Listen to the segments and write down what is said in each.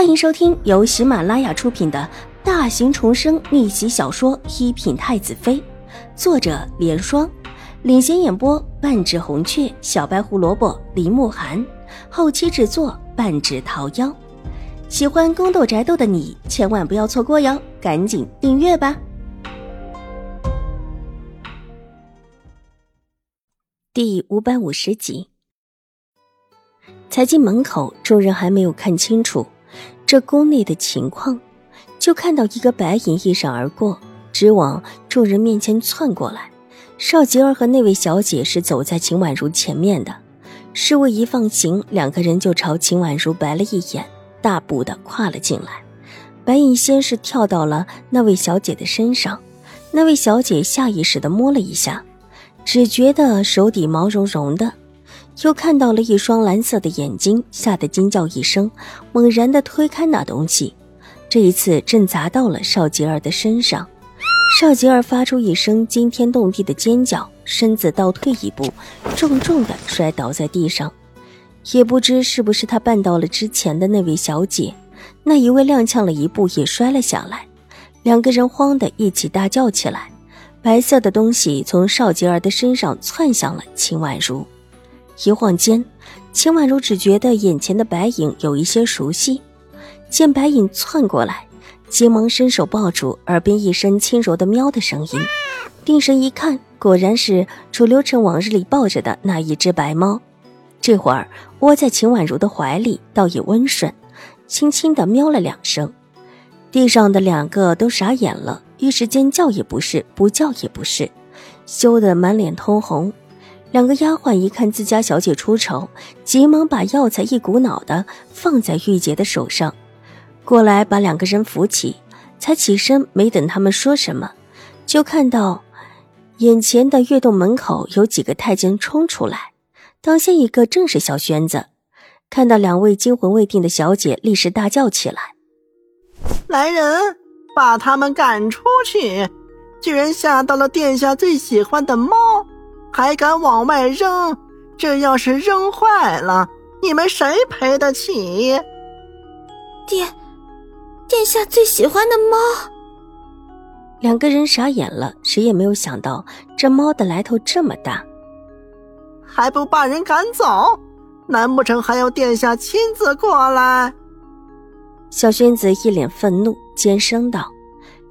欢迎收听由喜马拉雅出品的大型重生逆袭小说《一品太子妃》，作者：莲霜，领衔演播：半指红雀、小白胡萝卜、林慕寒，后期制作：半指桃夭。喜欢宫斗宅斗的你千万不要错过哟，赶紧订阅吧！第五百五十集，才进门口，众人还没有看清楚。这宫内的情况，就看到一个白影一闪而过，直往众人面前窜过来。邵吉儿和那位小姐是走在秦婉如前面的，侍卫一放行，两个人就朝秦婉如白了一眼，大步的跨了进来。白影先是跳到了那位小姐的身上，那位小姐下意识的摸了一下，只觉得手底毛茸茸的。又看到了一双蓝色的眼睛，吓得惊叫一声，猛然的推开那东西。这一次正砸到了邵吉儿的身上，邵吉儿发出一声惊天动地的尖叫，身子倒退一步，重重的摔倒在地上。也不知是不是他绊到了之前的那位小姐，那一位踉跄了一步也摔了下来。两个人慌的一起大叫起来。白色的东西从邵吉儿的身上窜向了秦婉如。一晃间，秦婉如只觉得眼前的白影有一些熟悉。见白影窜过来，急忙伸手抱住，耳边一声轻柔的“喵”的声音。定神一看，果然是楚留臣往日里抱着的那一只白猫。这会儿窝在秦婉如的怀里，倒也温顺，轻轻的喵了两声。地上的两个都傻眼了，一时间叫也不是，不叫也不是，羞得满脸通红。两个丫鬟一看自家小姐出丑，急忙把药材一股脑的放在玉洁的手上，过来把两个人扶起。才起身，没等他们说什么，就看到眼前的月洞门口有几个太监冲出来，当先一个正是小轩子。看到两位惊魂未定的小姐，立时大叫起来：“来人，把他们赶出去！居然吓到了殿下最喜欢的猫！”还敢往外扔？这要是扔坏了，你们谁赔得起？殿，殿下最喜欢的猫。两个人傻眼了，谁也没有想到这猫的来头这么大。还不把人赶走？难不成还要殿下亲自过来？小轩子一脸愤怒，尖声道：“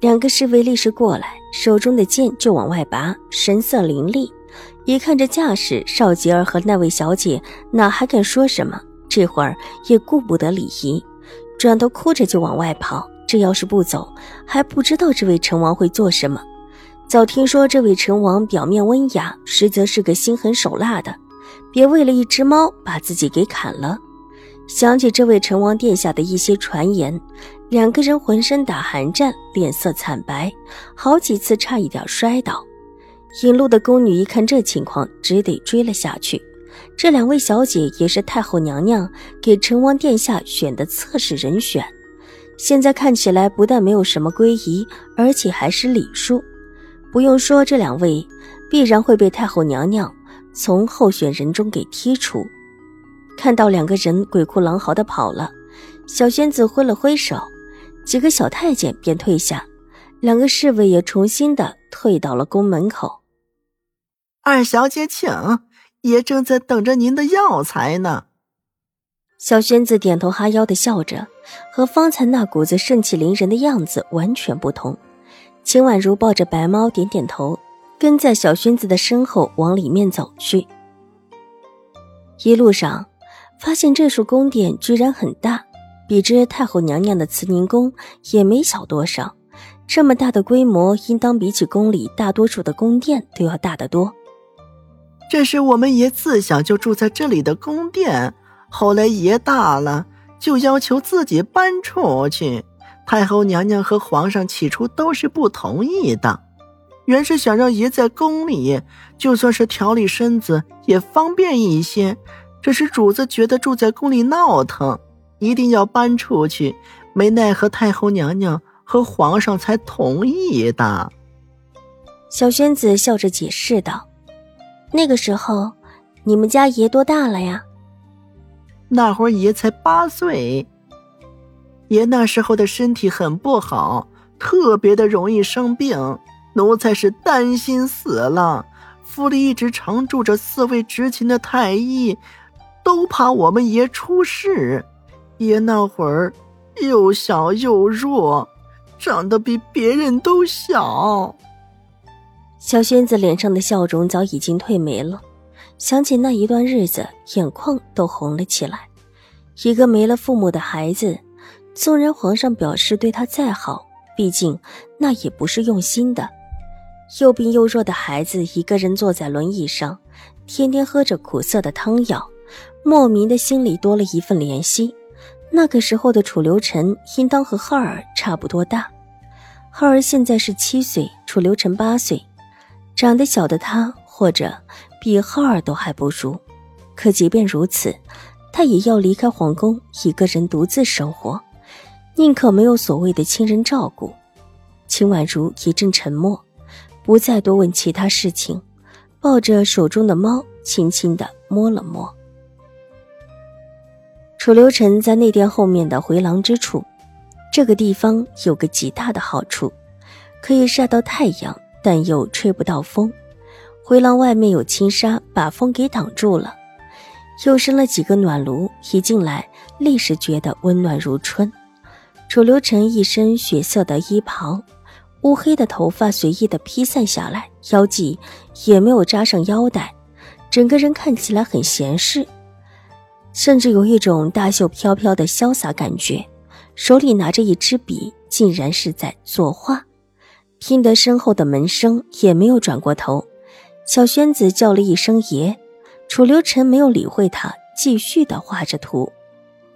两个侍卫立时过来，手中的剑就往外拔，神色凌厉。”一看这架势，邵吉儿和那位小姐哪还敢说什么？这会儿也顾不得礼仪，转头哭着就往外跑。这要是不走，还不知道这位成王会做什么。早听说这位成王表面温雅，实则是个心狠手辣的，别为了一只猫把自己给砍了。想起这位成王殿下的一些传言，两个人浑身打寒战，脸色惨白，好几次差一点摔倒。引路的宫女一看这情况，只得追了下去。这两位小姐也是太后娘娘给成王殿下选的侧室人选，现在看起来不但没有什么归仪，而且还是礼数。不用说，这两位必然会被太后娘娘从候选人中给剔除。看到两个人鬼哭狼嚎的跑了，小仙子挥了挥手，几个小太监便退下，两个侍卫也重新的退到了宫门口。二小姐，请，爷正在等着您的药材呢。小轩子点头哈腰的笑着，和方才那股子盛气凌人的样子完全不同。秦婉如抱着白猫点点头，跟在小轩子的身后往里面走去。一路上，发现这处宫殿居然很大，比之太后娘娘的慈宁宫也没小多少。这么大的规模，应当比起宫里大多数的宫殿都要大得多。这是我们爷自小就住在这里的宫殿，后来爷大了，就要求自己搬出去。太后娘娘和皇上起初都是不同意的，原是想让爷在宫里，就算是调理身子也方便一些。只是主子觉得住在宫里闹腾，一定要搬出去，没奈何太后娘娘和皇上才同意的。小轩子笑着解释道。那个时候，你们家爷多大了呀？那会儿爷才八岁。爷那时候的身体很不好，特别的容易生病。奴才是担心死了。府里一直常住着四位执勤的太医，都怕我们爷出事。爷那会儿又小又弱，长得比别人都小。小轩子脸上的笑容早已经褪没了，想起那一段日子，眼眶都红了起来。一个没了父母的孩子，纵然皇上表示对他再好，毕竟那也不是用心的。又病又弱的孩子，一个人坐在轮椅上，天天喝着苦涩的汤药，莫名的心里多了一份怜惜。那个时候的楚留臣应当和浩儿差不多大，浩儿现在是七岁，楚留臣八岁，长得小的他，或者比浩儿都还不如。可即便如此。他也要离开皇宫，一个人独自生活，宁可没有所谓的亲人照顾。秦婉如一阵沉默，不再多问其他事情，抱着手中的猫，轻轻的摸了摸。楚留臣在内殿后面的回廊之处，这个地方有个极大的好处，可以晒到太阳，但又吹不到风。回廊外面有轻纱，把风给挡住了。又生了几个暖炉，一进来立时觉得温暖如春。楚留臣一身血色的衣袍，乌黑的头发随意的披散下来，腰际也没有扎上腰带，整个人看起来很闲适，甚至有一种大袖飘飘的潇洒感觉。手里拿着一支笔，竟然是在作画。听得身后的门声，也没有转过头。小轩子叫了一声“爷”。楚留臣没有理会他，继续的画着图。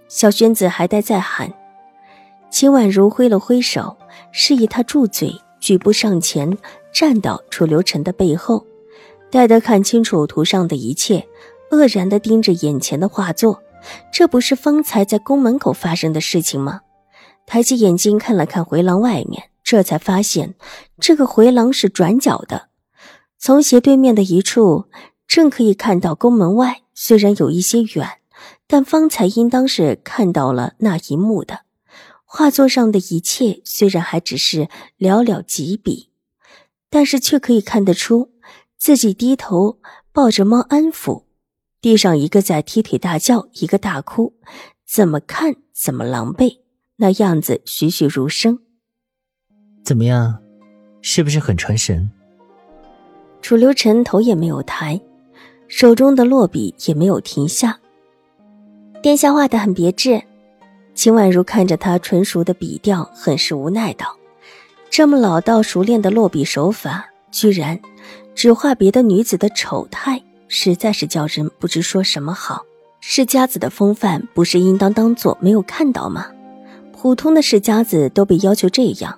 小轩子还待在喊，秦婉如挥了挥手，示意他住嘴，举步上前，站到楚留臣的背后，待得看清楚图上的一切，愕然的盯着眼前的画作。这不是方才在宫门口发生的事情吗？抬起眼睛看了看回廊外面，这才发现这个回廊是转角的，从斜对面的一处。正可以看到宫门外，虽然有一些远，但方才应当是看到了那一幕的。画作上的一切虽然还只是寥寥几笔，但是却可以看得出自己低头抱着猫安抚，地上一个在踢腿大叫，一个大哭，怎么看怎么狼狈，那样子栩栩如生。怎么样，是不是很传神？楚留臣头也没有抬。手中的落笔也没有停下。殿下画的很别致，秦婉如看着他纯熟的笔调，很是无奈道：“这么老道熟练的落笔手法，居然只画别的女子的丑态，实在是叫人不知说什么好。世家子的风范，不是应当当做没有看到吗？普通的世家子都被要求这样，